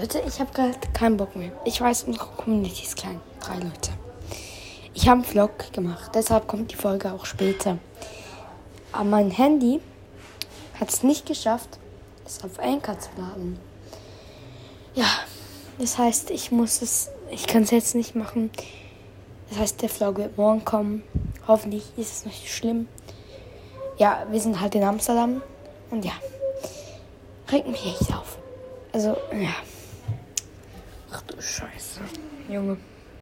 Leute, ich habe gerade keinen Bock mehr. Ich weiß, unsere Community ist klein. Drei Leute. Ich habe einen Vlog gemacht, deshalb kommt die Folge auch später. Aber mein Handy hat es nicht geschafft, es auf Anchor zu laden. Ja, das heißt, ich muss es, ich kann es jetzt nicht machen. Das heißt, der Vlog wird morgen kommen. Hoffentlich ist es nicht schlimm. Ja, wir sind halt in Amsterdam und ja, regt mich echt auf. Also, ja. Ach du Scheiße. Junge.